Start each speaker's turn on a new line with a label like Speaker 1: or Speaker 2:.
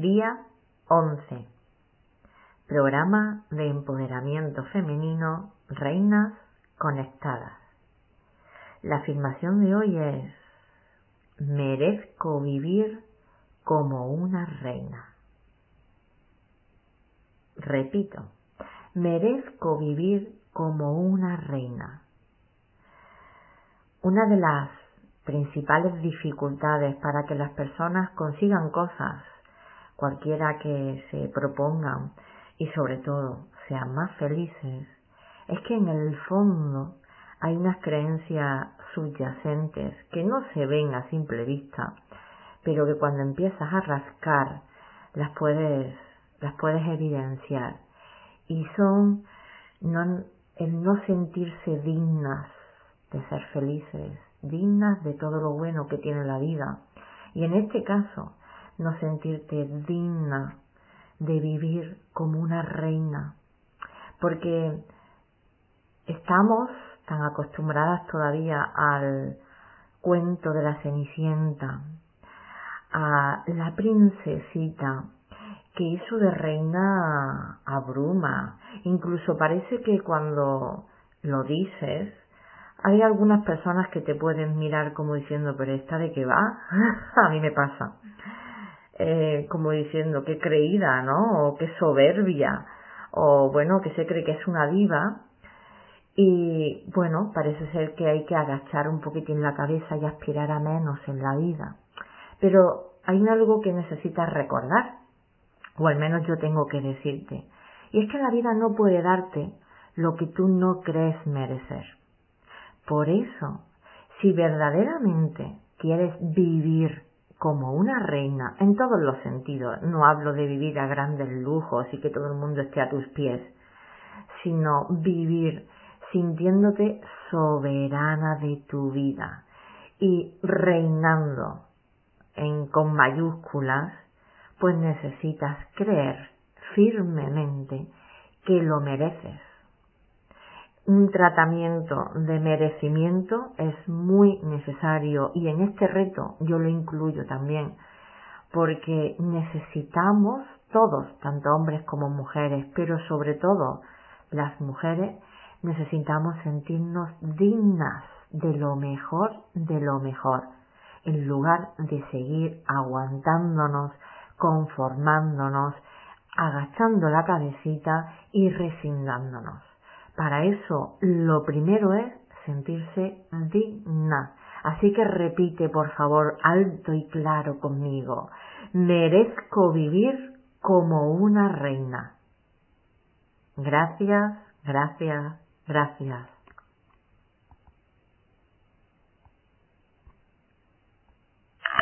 Speaker 1: Día 11. Programa de empoderamiento femenino Reinas Conectadas. La afirmación de hoy es merezco vivir como una reina. Repito, merezco vivir como una reina. Una de las principales dificultades para que las personas consigan cosas cualquiera que se propongan y sobre todo sean más felices, es que en el fondo hay unas creencias subyacentes que no se ven a simple vista, pero que cuando empiezas a rascar las puedes, las puedes evidenciar. Y son no, el no sentirse dignas de ser felices, dignas de todo lo bueno que tiene la vida. Y en este caso, no sentirte digna de vivir como una reina, porque estamos tan acostumbradas todavía al cuento de la Cenicienta, a la princesita, que eso de reina abruma, incluso parece que cuando lo dices, hay algunas personas que te pueden mirar como diciendo, pero esta de qué va, a mí me pasa. Eh, como diciendo qué creída, ¿no? O qué soberbia, o bueno, que se cree que es una diva. Y bueno, parece ser que hay que agachar un poquitín la cabeza y aspirar a menos en la vida. Pero hay algo que necesitas recordar, o al menos yo tengo que decirte, y es que la vida no puede darte lo que tú no crees merecer. Por eso, si verdaderamente quieres vivir como una reina en todos los sentidos. No hablo de vivir a grandes lujos y que todo el mundo esté a tus pies, sino vivir sintiéndote soberana de tu vida y reinando en con mayúsculas, pues necesitas creer firmemente que lo mereces un tratamiento de merecimiento es muy necesario y en este reto yo lo incluyo también porque necesitamos todos, tanto hombres como mujeres, pero sobre todo las mujeres, necesitamos sentirnos dignas de lo mejor, de lo mejor, en lugar de seguir aguantándonos, conformándonos, agachando la cabecita y resignándonos. Para eso, lo primero es sentirse digna. Así que repite, por favor, alto y claro conmigo. Merezco vivir como una reina. Gracias, gracias, gracias.